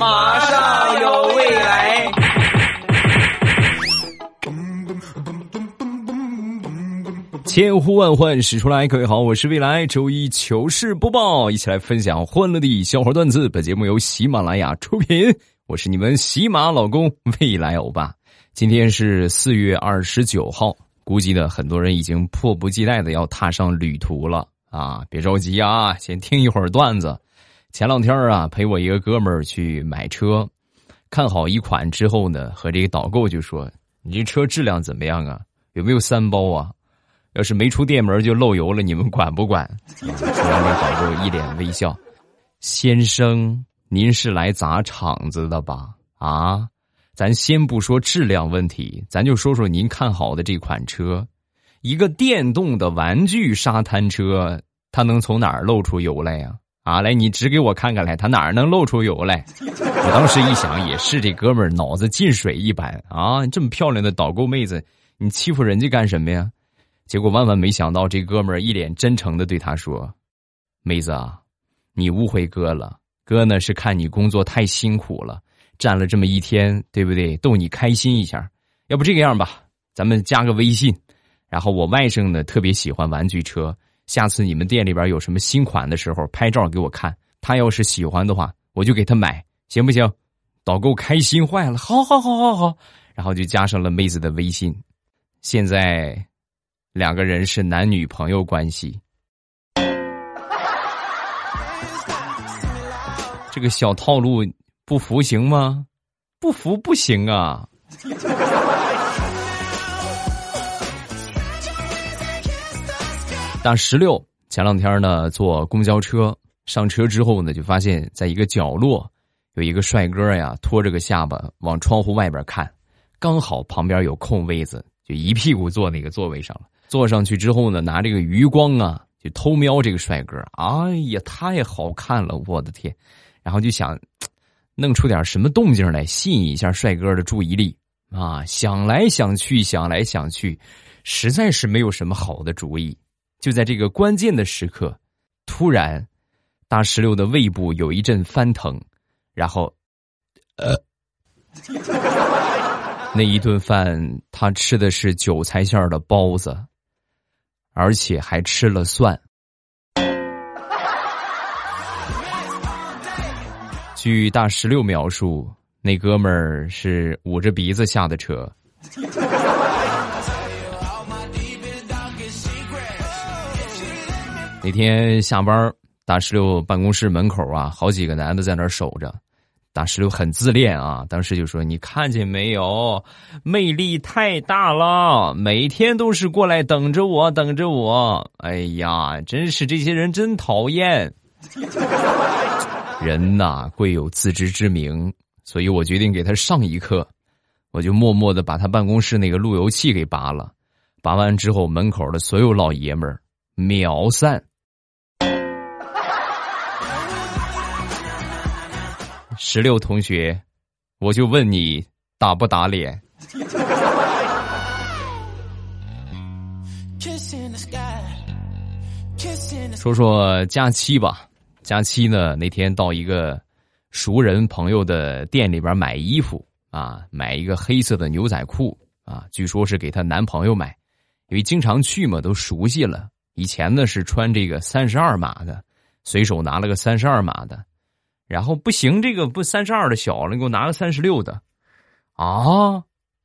马上有未来。千呼万唤始出来，各位好，我是未来。周一糗事播报，一起来分享欢乐的笑话段子。本节目由喜马拉雅出品，我是你们喜马老公未来欧巴。今天是四月二十九号，估计呢很多人已经迫不及待的要踏上旅途了啊！别着急啊，先听一会儿段子。前两天啊，陪我一个哥们儿去买车，看好一款之后呢，和这个导购就说：“你这车质量怎么样啊？有没有三包啊？”要是没出店门就漏油了，你们管不管？然后，这导购一脸微笑：“先生，您是来砸场子的吧？啊，咱先不说质量问题，咱就说说您看好的这款车，一个电动的玩具沙滩车，它能从哪儿漏出油来呀？啊来，你指给我看看来，他哪儿能漏出油来？我当时一想，也是这哥们儿脑子进水一般啊！这么漂亮的导购妹子，你欺负人家干什么呀？”结果万万没想到，这哥们儿一脸真诚的对他说：“妹子啊，你误会哥了，哥呢是看你工作太辛苦了，站了这么一天，对不对？逗你开心一下。要不这个样吧，咱们加个微信，然后我外甥呢特别喜欢玩具车，下次你们店里边有什么新款的时候，拍照给我看。他要是喜欢的话，我就给他买，行不行？”导购开心坏了，好好好好好，然后就加上了妹子的微信。现在。两个人是男女朋友关系，这个小套路不服行吗？不服不行啊！大石榴前两天呢坐公交车，上车之后呢就发现在一个角落有一个帅哥呀，托着个下巴往窗户外边看，刚好旁边有空位子，就一屁股坐那个座位上了。坐上去之后呢，拿这个余光啊，就偷瞄这个帅哥。哎呀，太好看了，我的天！然后就想弄出点什么动静来，吸引一下帅哥的注意力啊。想来想去，想来想去，实在是没有什么好的主意。就在这个关键的时刻，突然，大石榴的胃部有一阵翻腾，然后，呃。那一顿饭，他吃的是韭菜馅的包子。而且还吃了蒜。据大石榴描述，那哥们儿是捂着鼻子下的车。那天下班，大石榴办公室门口啊，好几个男的在那儿守着。大石榴很自恋啊，当时就说：“你看见没有，魅力太大了，每天都是过来等着我，等着我。哎呀，真是这些人真讨厌。人呐，贵有自知之明，所以我决定给他上一课。我就默默的把他办公室那个路由器给拔了，拔完之后，门口的所有老爷们儿秒散。”石榴同学，我就问你打不打脸？说说佳期吧，佳期呢那天到一个熟人朋友的店里边买衣服啊，买一个黑色的牛仔裤啊，据说是给她男朋友买，因为经常去嘛，都熟悉了。以前呢是穿这个三十二码的，随手拿了个三十二码的。然后不行，这个不三十二的小了，你给我拿个三十六的，啊！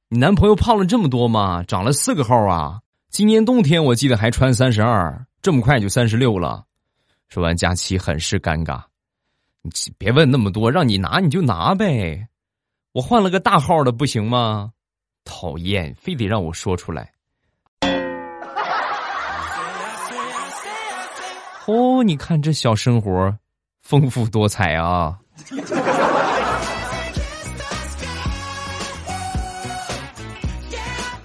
你男朋友胖了这么多吗？长了四个号啊！今年冬天我记得还穿三十二，这么快就三十六了。说完，佳琪很是尴尬。你别问那么多，让你拿你就拿呗。我换了个大号的不行吗？讨厌，非得让我说出来。哦，你看这小生活。丰富多彩啊！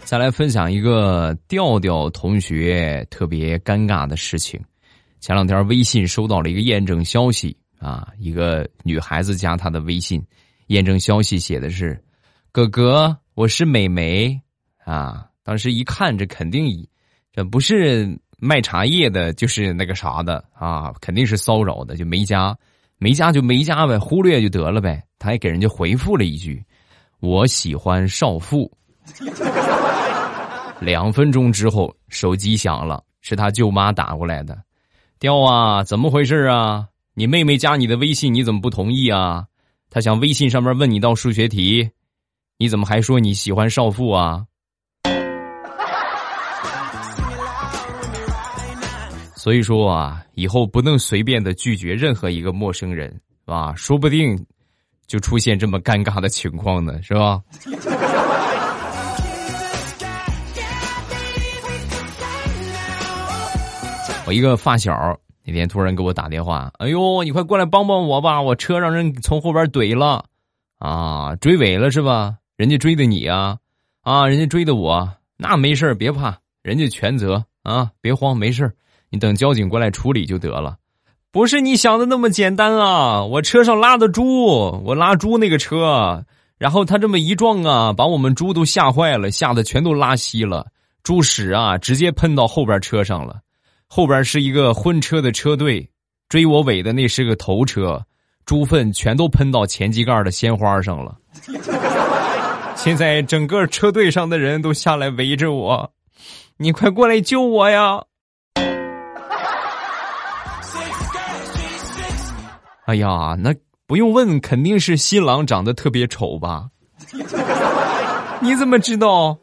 再来分享一个调调同学特别尴尬的事情。前两天微信收到了一个验证消息啊，一个女孩子加他的微信，验证消息写的是：“哥哥，我是美眉啊。”当时一看，这肯定这不是。卖茶叶的，就是那个啥的啊，肯定是骚扰的，就没加，没加就没加呗，忽略就得了呗。他还给人家回复了一句：“我喜欢少妇。”两分钟之后，手机响了，是他舅妈打过来的。调啊，怎么回事啊？你妹妹加你的微信，你怎么不同意啊？他想微信上面问你道数学题，你怎么还说你喜欢少妇啊？所以说啊，以后不能随便的拒绝任何一个陌生人，是吧？说不定就出现这么尴尬的情况呢，是吧？我一个发小那天突然给我打电话，哎呦，你快过来帮帮我吧，我车让人从后边怼了，啊，追尾了是吧？人家追的你啊，啊，人家追的我，那没事别怕，人家全责啊，别慌，没事儿你等交警过来处理就得了，不是你想的那么简单啊！我车上拉的猪，我拉猪那个车，然后他这么一撞啊，把我们猪都吓坏了，吓得全都拉稀了，猪屎啊直接喷到后边车上了，后边是一个婚车的车队，追我尾的那是个头车，猪粪全都喷到前机盖的鲜花上了，现在整个车队上的人都下来围着我，你快过来救我呀！哎呀，那不用问，肯定是新郎长得特别丑吧？你怎么知道？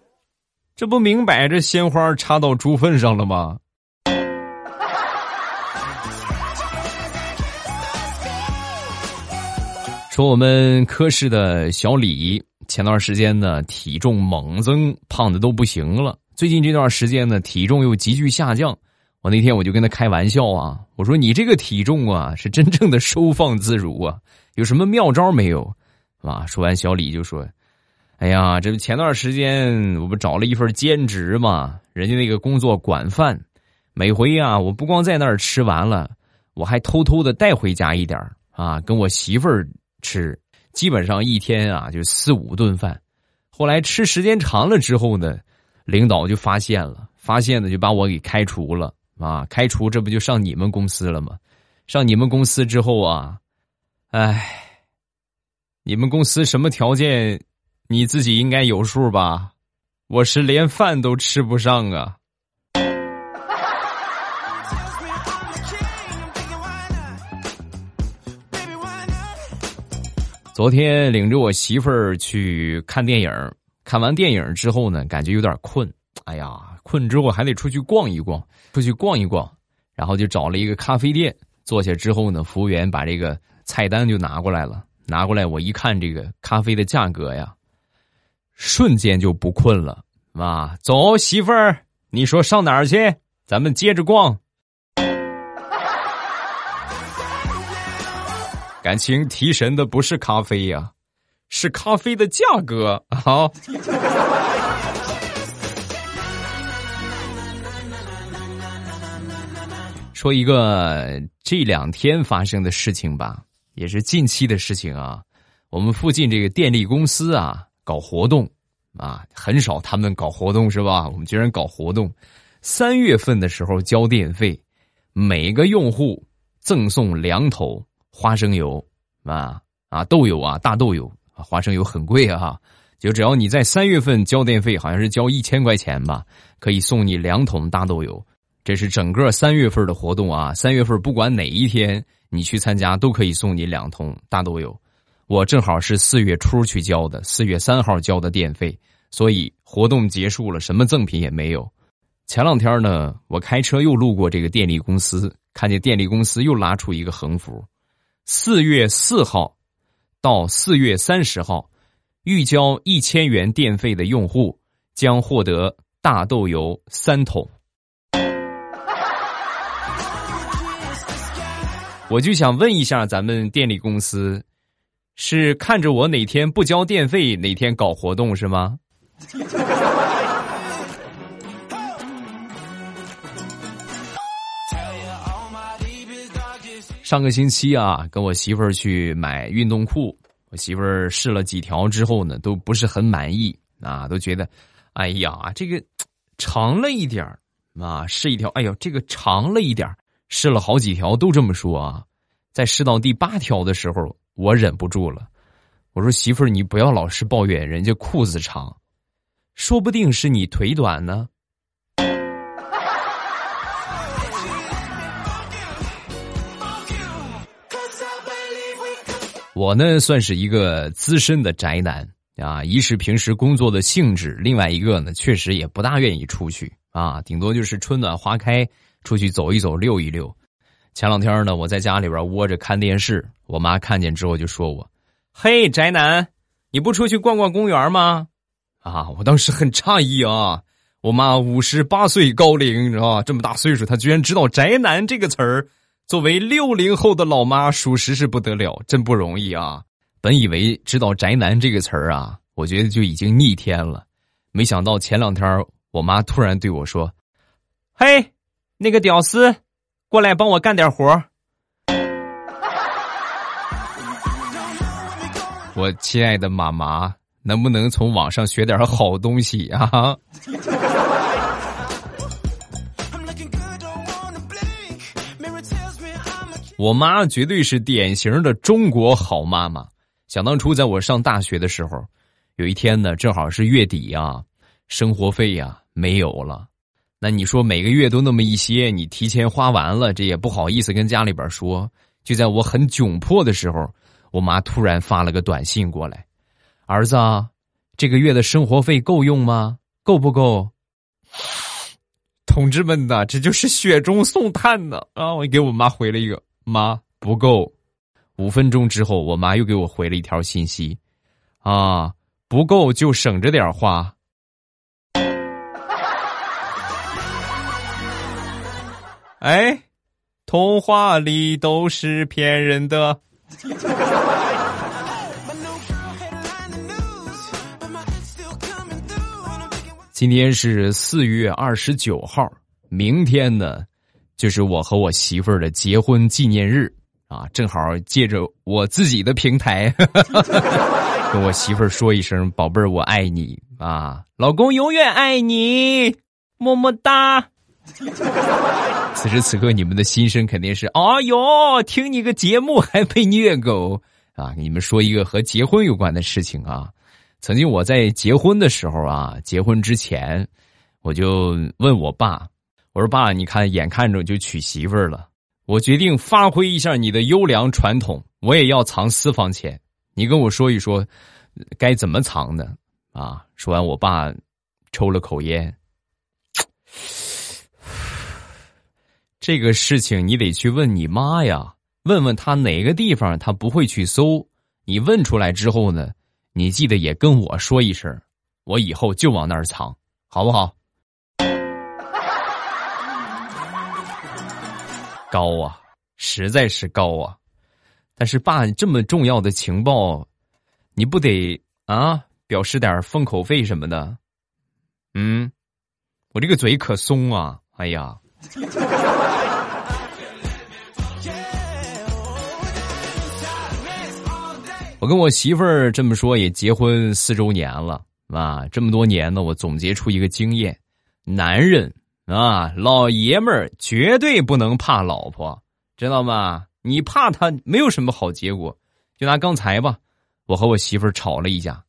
这不明摆着鲜花插到猪粪上了吗？说我们科室的小李，前段时间呢体重猛增，胖的都不行了。最近这段时间呢，体重又急剧下降。那天我就跟他开玩笑啊，我说你这个体重啊是真正的收放自如啊，有什么妙招没有？啊，说完小李就说：“哎呀，这不前段时间我不找了一份兼职嘛，人家那个工作管饭，每回啊我不光在那儿吃完了，我还偷偷的带回家一点啊，跟我媳妇儿吃，基本上一天啊就四五顿饭。后来吃时间长了之后呢，领导就发现了，发现了就把我给开除了。”啊！开除这不就上你们公司了吗？上你们公司之后啊，哎，你们公司什么条件，你自己应该有数吧？我是连饭都吃不上啊！昨天领着我媳妇儿去看电影，看完电影之后呢，感觉有点困。哎呀！困之后还得出去逛一逛，出去逛一逛，然后就找了一个咖啡店坐下之后呢，服务员把这个菜单就拿过来了，拿过来我一看这个咖啡的价格呀，瞬间就不困了啊！走，媳妇儿，你说上哪儿去？咱们接着逛。感情提神的不是咖啡呀，是咖啡的价格啊！说一个这两天发生的事情吧，也是近期的事情啊。我们附近这个电力公司啊，搞活动啊，很少他们搞活动是吧？我们居然搞活动，三月份的时候交电费，每个用户赠送两桶花生油啊啊豆油啊大豆油啊，花生油很贵啊，就只要你在三月份交电费，好像是交一千块钱吧，可以送你两桶大豆油。这是整个三月份的活动啊！三月份不管哪一天你去参加，都可以送你两桶大豆油。我正好是四月初去交的，四月三号交的电费，所以活动结束了，什么赠品也没有。前两天呢，我开车又路过这个电力公司，看见电力公司又拉出一个横幅：四月四号到四月三十号，预交一千元电费的用户将获得大豆油三桶。我就想问一下，咱们电力公司是看着我哪天不交电费，哪天搞活动是吗？上个星期啊，跟我媳妇儿去买运动裤，我媳妇儿试了几条之后呢，都不是很满意啊，都觉得，哎呀，这个长了一点儿啊，试一条，哎呦，这个长了一点儿试了好几条，都这么说啊。在试到第八条的时候，我忍不住了，我说：“媳妇儿，你不要老是抱怨人家裤子长，说不定是你腿短呢。”我呢，算是一个资深的宅男啊。一是平时工作的性质，另外一个呢，确实也不大愿意出去啊。顶多就是春暖花开，出去走一走，溜一溜。前两天呢，我在家里边窝着看电视，我妈看见之后就说我：“嘿，宅男，你不出去逛逛公园吗？”啊，我当时很诧异啊。我妈五十八岁高龄，你知道吧？这么大岁数，她居然知道“宅男”这个词儿。作为六零后的老妈，属实是不得了，真不容易啊！本以为知道“宅男”这个词儿啊，我觉得就已经逆天了，没想到前两天我妈突然对我说：“嘿，那个屌丝，过来帮我干点活我亲爱的妈妈，能不能从网上学点好东西啊？我妈绝对是典型的中国好妈妈。想当初，在我上大学的时候，有一天呢，正好是月底啊，生活费呀没有了。那你说每个月都那么一些，你提前花完了，这也不好意思跟家里边说。就在我很窘迫的时候，我妈突然发了个短信过来：“儿子，这个月的生活费够用吗？够不够？”同志们呐，这就是雪中送炭呢啊！我给我妈回了一个。妈不够，五分钟之后，我妈又给我回了一条信息，啊，不够就省着点花。哎，童话里都是骗人的。今天是四月二十九号，明天呢？就是我和我媳妇儿的结婚纪念日啊，正好借着我自己的平台，跟我媳妇儿说一声“宝贝儿，我爱你”啊，老公永远爱你，么么哒。此时此刻，你们的心声肯定是：哦哟，听你个节目还被虐狗啊！你们说一个和结婚有关的事情啊。曾经我在结婚的时候啊，结婚之前，我就问我爸。我说爸，你看，眼看着就娶媳妇儿了，我决定发挥一下你的优良传统，我也要藏私房钱。你跟我说一说，该怎么藏呢？啊！说完，我爸抽了口烟。这个事情你得去问你妈呀，问问他哪个地方他不会去搜。你问出来之后呢，你记得也跟我说一声，我以后就往那儿藏，好不好？高啊，实在是高啊！但是爸，这么重要的情报，你不得啊表示点封口费什么的？嗯，我这个嘴可松啊！哎呀，我跟我媳妇儿这么说，也结婚四周年了啊！这么多年呢，我总结出一个经验：男人。啊，老爷们儿绝对不能怕老婆，知道吗？你怕他没有什么好结果。就拿刚才吧，我和我媳妇儿吵了一架，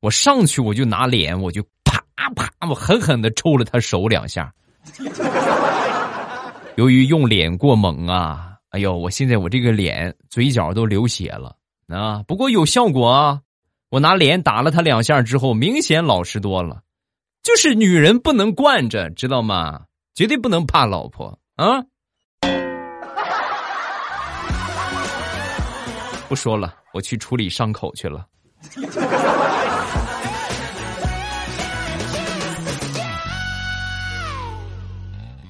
我上去我就拿脸，我就啪啪，我狠狠的抽了他手两下。由于用脸过猛啊，哎呦，我现在我这个脸嘴角都流血了啊！不过有效果啊，我拿脸打了他两下之后，明显老实多了。就是女人不能惯着，知道吗？绝对不能怕老婆啊！不说了，我去处理伤口去了。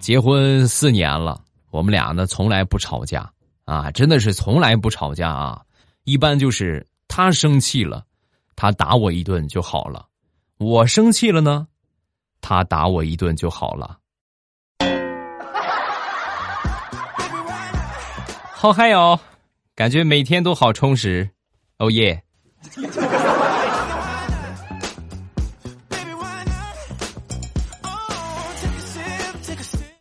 结婚四年了，我们俩呢从来不吵架啊，真的是从来不吵架啊。一般就是他生气了，他打我一顿就好了；我生气了呢。他打我一顿就好了，好嗨哦！感觉每天都好充实，哦耶！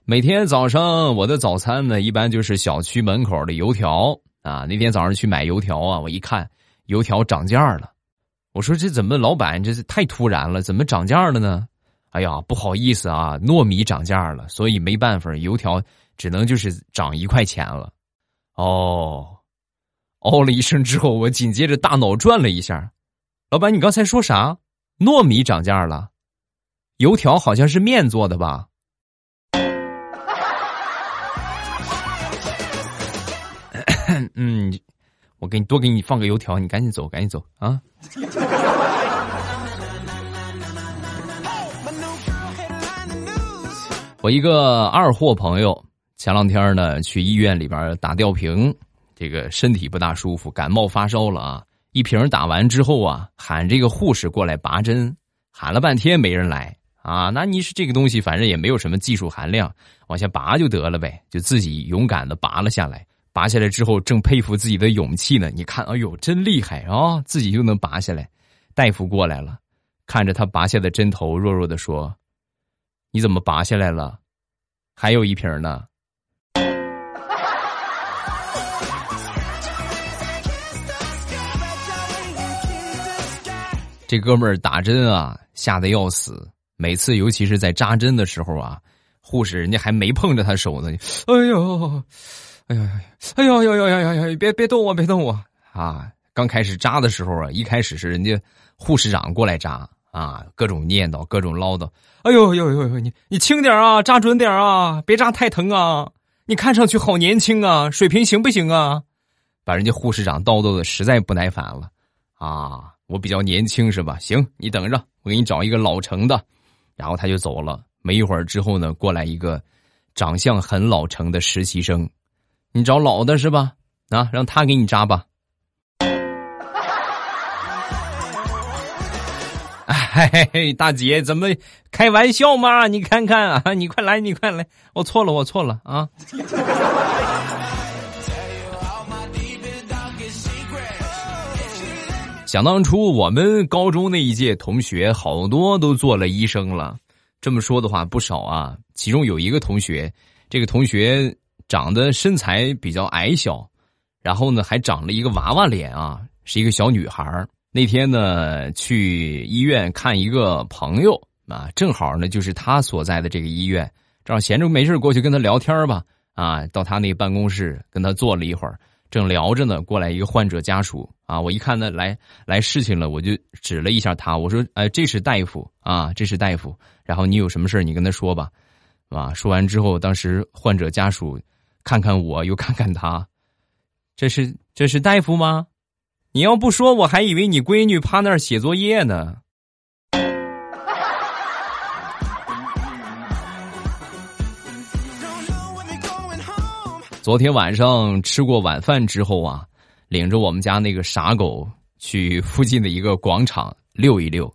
每天早上我的早餐呢，一般就是小区门口的油条啊，那天早上去买油条啊，我一看油条涨价了，我说这怎么老板这是太突然了，怎么涨价了呢？哎呀，不好意思啊，糯米涨价了，所以没办法，油条只能就是涨一块钱了。哦，哦了一声之后，我紧接着大脑转了一下，老板，你刚才说啥？糯米涨价了？油条好像是面做的吧？嗯，我给你多给你放个油条，你赶紧走，赶紧走啊！我一个二货朋友前两天呢去医院里边打吊瓶，这个身体不大舒服，感冒发烧了啊！一瓶打完之后啊，喊这个护士过来拔针，喊了半天没人来啊！那你是这个东西，反正也没有什么技术含量，往下拔就得了呗，就自己勇敢的拔了下来。拔下来之后，正佩服自己的勇气呢。你看，哎呦，真厉害啊！自己就能拔下来。大夫过来了，看着他拔下的针头，弱弱的说。你怎么拔下来了？还有一瓶呢。这哥们儿打针啊，吓得要死。每次，尤其是在扎针的时候啊，护士人家还没碰着他手呢。哎呦，哎呀，哎呦呦呦呦呦呦！别别动我，别动我啊！刚开始扎的时候啊，一开始是人家护士长过来扎。啊，各种念叨，各种唠叨。哎呦呦呦呦，你你轻点啊，扎准点啊，别扎太疼啊！你看上去好年轻啊，水平行不行啊？把人家护士长叨叨的实在不耐烦了。啊，我比较年轻是吧？行，你等着，我给你找一个老成的。然后他就走了。没一会儿之后呢，过来一个长相很老成的实习生。你找老的是吧？啊，让他给你扎吧。嘿嘿嘿，大姐，怎么开玩笑嘛？你看看啊，你快来，你快来，我错了，我错了啊！想当初我们高中那一届同学，好多都做了医生了。这么说的话，不少啊。其中有一个同学，这个同学长得身材比较矮小，然后呢，还长了一个娃娃脸啊，是一个小女孩那天呢，去医院看一个朋友啊，正好呢就是他所在的这个医院，正好闲着没事过去跟他聊天吧。啊，到他那办公室跟他坐了一会儿，正聊着呢，过来一个患者家属啊，我一看呢来来事情了，我就指了一下他，我说：“哎，这是大夫啊，这是大夫。然后你有什么事你跟他说吧。”啊，说完之后，当时患者家属看看我，又看看他，这是这是大夫吗？你要不说，我还以为你闺女趴那儿写作业呢。昨天晚上吃过晚饭之后啊，领着我们家那个傻狗去附近的一个广场溜一溜，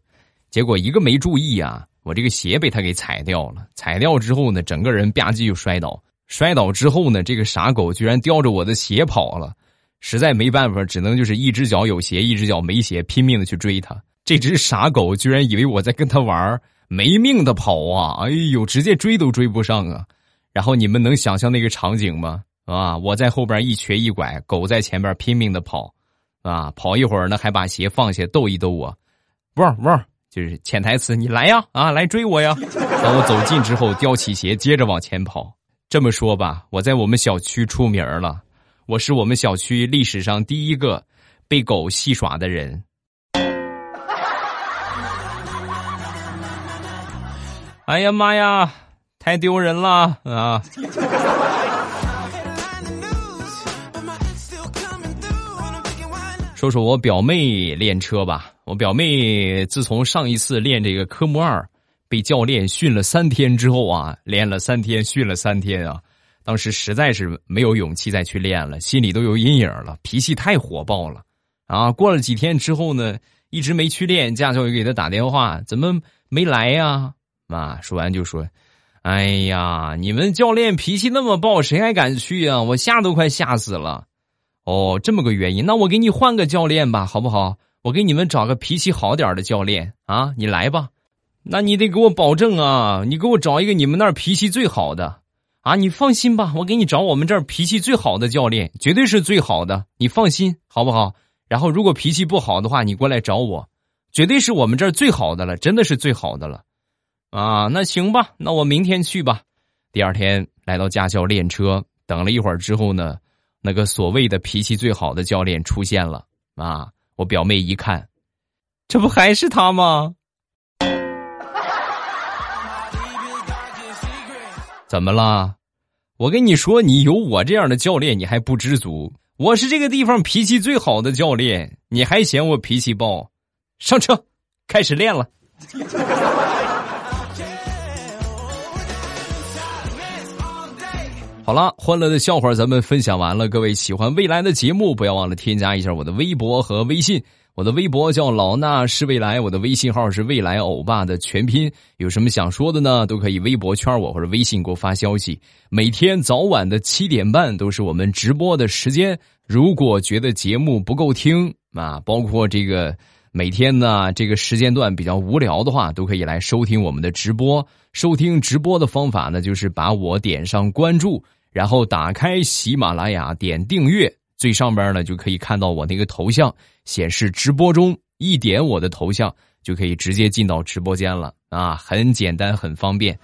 结果一个没注意啊，我这个鞋被他给踩掉了。踩掉之后呢，整个人吧唧就摔倒，摔倒之后呢，这个傻狗居然叼着我的鞋跑了。实在没办法，只能就是一只脚有鞋，一只脚没鞋，拼命的去追它。这只傻狗居然以为我在跟它玩，没命的跑啊！哎呦，直接追都追不上啊！然后你们能想象那个场景吗？啊，我在后边一瘸一拐，狗在前边拼命的跑，啊，跑一会儿呢，还把鞋放下逗一逗我，汪汪，就是潜台词，你来呀，啊，来追我呀！当我走近之后，叼起鞋接着往前跑。这么说吧，我在我们小区出名了。我是我们小区历史上第一个被狗戏耍的人。哎呀妈呀，太丢人了啊！说说我表妹练车吧，我表妹自从上一次练这个科目二被教练训了三天之后啊，练了三天，训了三天啊。当时实在是没有勇气再去练了，心里都有阴影了，脾气太火爆了，啊！过了几天之后呢，一直没去练，驾校又给他打电话，怎么没来呀？啊！说完就说：“哎呀，你们教练脾气那么暴，谁还敢去啊？我吓都快吓死了。”哦，这么个原因，那我给你换个教练吧，好不好？我给你们找个脾气好点的教练啊，你来吧。那你得给我保证啊，你给我找一个你们那儿脾气最好的。啊，你放心吧，我给你找我们这儿脾气最好的教练，绝对是最好的，你放心好不好？然后如果脾气不好的话，你过来找我，绝对是我们这儿最好的了，真的是最好的了。啊，那行吧，那我明天去吧。第二天来到驾校练车，等了一会儿之后呢，那个所谓的脾气最好的教练出现了。啊，我表妹一看，这不还是他吗？怎么了？我跟你说，你有我这样的教练，你还不知足。我是这个地方脾气最好的教练，你还嫌我脾气暴？上车，开始练了。好了，欢乐的笑话咱们分享完了。各位喜欢未来的节目，不要忘了添加一下我的微博和微信。我的微博叫老衲是未来，我的微信号是未来欧巴的全拼。有什么想说的呢？都可以微博圈我或者微信给我发消息。每天早晚的七点半都是我们直播的时间。如果觉得节目不够听啊，包括这个每天呢这个时间段比较无聊的话，都可以来收听我们的直播。收听直播的方法呢，就是把我点上关注，然后打开喜马拉雅，点订阅。最上边呢，就可以看到我那个头像显示直播中，一点我的头像就可以直接进到直播间了啊，很简单，很方便。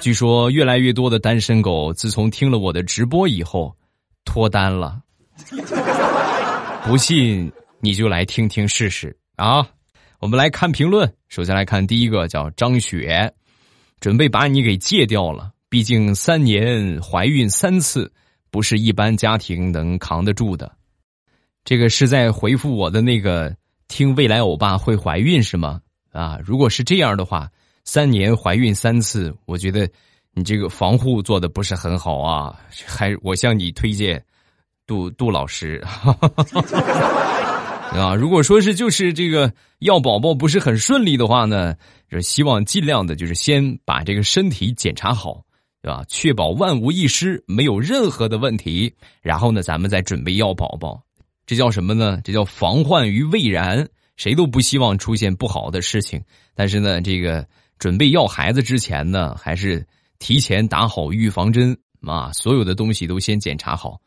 据说越来越多的单身狗自从听了我的直播以后脱单了，不信你就来听听试试啊！我们来看评论，首先来看第一个叫张雪，准备把你给戒掉了。毕竟三年怀孕三次，不是一般家庭能扛得住的。这个是在回复我的那个听未来欧巴会怀孕是吗？啊，如果是这样的话，三年怀孕三次，我觉得你这个防护做的不是很好啊。还我向你推荐杜杜老师 啊。如果说是就是这个要宝宝不是很顺利的话呢，就希望尽量的就是先把这个身体检查好。对吧？确保万无一失，没有任何的问题。然后呢，咱们再准备要宝宝，这叫什么呢？这叫防患于未然。谁都不希望出现不好的事情，但是呢，这个准备要孩子之前呢，还是提前打好预防针啊！所有的东西都先检查好。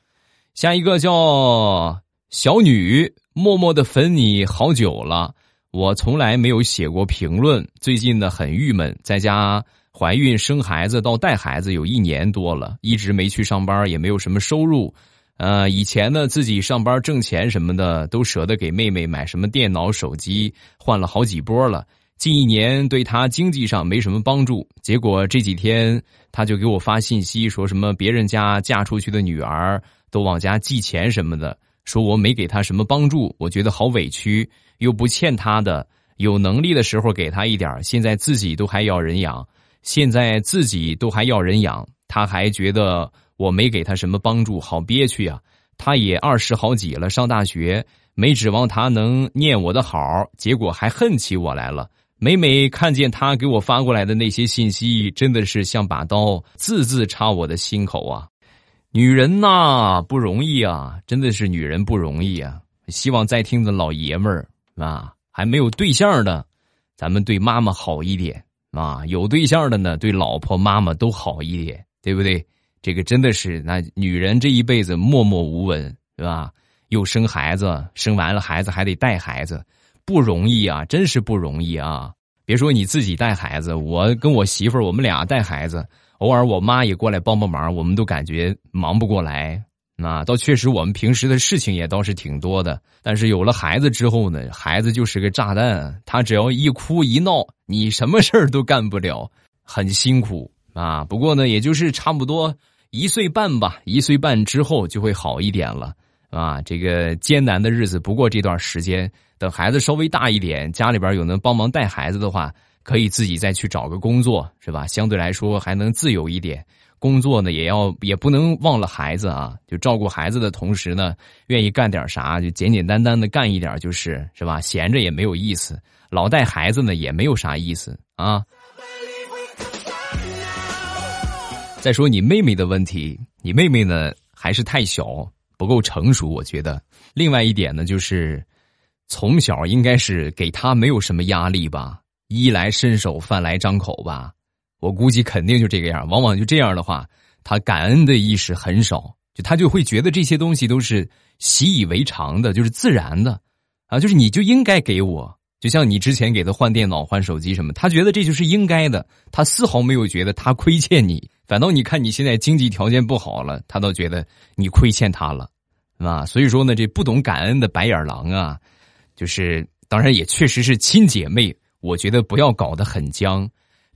下一个叫小女，默默的粉你好久了，我从来没有写过评论。最近呢，很郁闷，在家。怀孕生孩子到带孩子有一年多了，一直没去上班，也没有什么收入。呃，以前呢自己上班挣钱什么的，都舍得给妹妹买什么电脑、手机，换了好几波了。近一年对她经济上没什么帮助，结果这几天她就给我发信息，说什么别人家嫁出去的女儿都往家寄钱什么的，说我没给她什么帮助，我觉得好委屈，又不欠她的，有能力的时候给她一点，现在自己都还要人养。现在自己都还要人养，他还觉得我没给他什么帮助，好憋屈呀！他也二十好几了，上大学，没指望他能念我的好，结果还恨起我来了。每每看见他给我发过来的那些信息，真的是像把刀字字插我的心口啊！女人呐，不容易啊，真的是女人不容易啊！希望在听的老爷们儿啊，还没有对象的，咱们对妈妈好一点。啊，有对象的呢，对老婆、妈妈都好一点，对不对？这个真的是，那女人这一辈子默默无闻，是吧？又生孩子，生完了孩子还得带孩子，不容易啊，真是不容易啊！别说你自己带孩子，我跟我媳妇儿，我们俩带孩子，偶尔我妈也过来帮帮忙，我们都感觉忙不过来。那倒确实，我们平时的事情也倒是挺多的。但是有了孩子之后呢，孩子就是个炸弹，他只要一哭一闹，你什么事儿都干不了，很辛苦啊。不过呢，也就是差不多一岁半吧，一岁半之后就会好一点了啊。这个艰难的日子不过这段时间，等孩子稍微大一点，家里边有能帮忙带孩子的话，可以自己再去找个工作，是吧？相对来说还能自由一点。工作呢也要也不能忘了孩子啊，就照顾孩子的同时呢，愿意干点啥就简简单单的干一点就是是吧？闲着也没有意思，老带孩子呢也没有啥意思啊。再说你妹妹的问题，你妹妹呢还是太小，不够成熟，我觉得。另外一点呢，就是从小应该是给她没有什么压力吧，衣来伸手，饭来张口吧。我估计肯定就这个样。往往就这样的话，他感恩的意识很少，就他就会觉得这些东西都是习以为常的，就是自然的，啊，就是你就应该给我。就像你之前给他换电脑、换手机什么，他觉得这就是应该的，他丝毫没有觉得他亏欠你。反倒你看你现在经济条件不好了，他倒觉得你亏欠他了，是吧？所以说呢，这不懂感恩的白眼狼啊，就是当然也确实是亲姐妹。我觉得不要搞得很僵，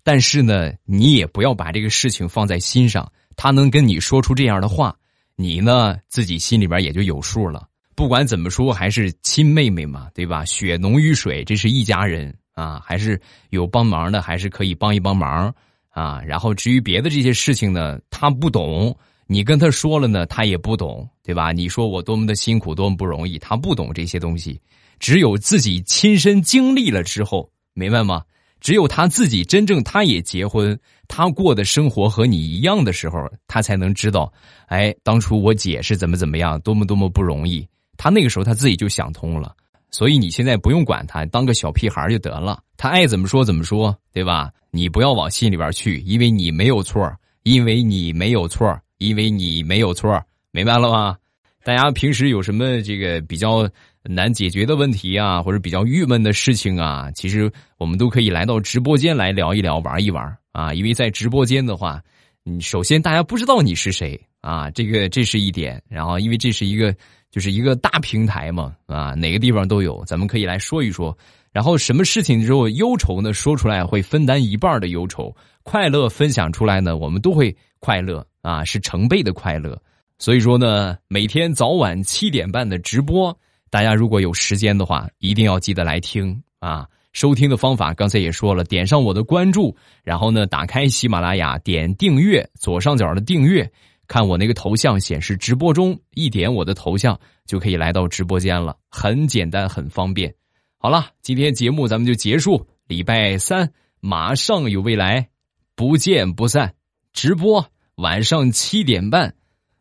但是呢，你也不要把这个事情放在心上。他能跟你说出这样的话，你呢自己心里边也就有数了。不管怎么说，还是亲妹妹嘛，对吧？血浓于水，这是一家人啊，还是有帮忙的，还是可以帮一帮忙啊。然后至于别的这些事情呢，他不懂，你跟他说了呢，他也不懂，对吧？你说我多么的辛苦，多么不容易，他不懂这些东西。只有自己亲身经历了之后，明白吗？只有他自己真正他也结婚，他过的生活和你一样的时候，他才能知道，哎，当初我姐是怎么怎么样，多么多么不容易。他那个时候他自己就想通了，所以你现在不用管他，当个小屁孩就得了。他爱怎么说怎么说，对吧？你不要往心里边去，因为你没有错，因为你没有错，因为你没有错，明白了吗？大家平时有什么这个比较难解决的问题啊，或者比较郁闷的事情啊，其实我们都可以来到直播间来聊一聊，玩一玩啊。因为在直播间的话，你首先大家不知道你是谁啊，这个这是一点。然后因为这是一个。就是一个大平台嘛，啊，哪个地方都有，咱们可以来说一说。然后什么事情之后忧愁呢？说出来会分担一半的忧愁，快乐分享出来呢，我们都会快乐啊，是成倍的快乐。所以说呢，每天早晚七点半的直播，大家如果有时间的话，一定要记得来听啊。收听的方法刚才也说了，点上我的关注，然后呢，打开喜马拉雅，点订阅，左上角的订阅。看我那个头像显示直播中，一点我的头像就可以来到直播间了，很简单，很方便。好了，今天节目咱们就结束，礼拜三马上有未来，不见不散。直播晚上七点半，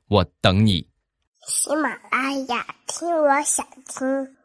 我等你。喜马拉雅，听我想听。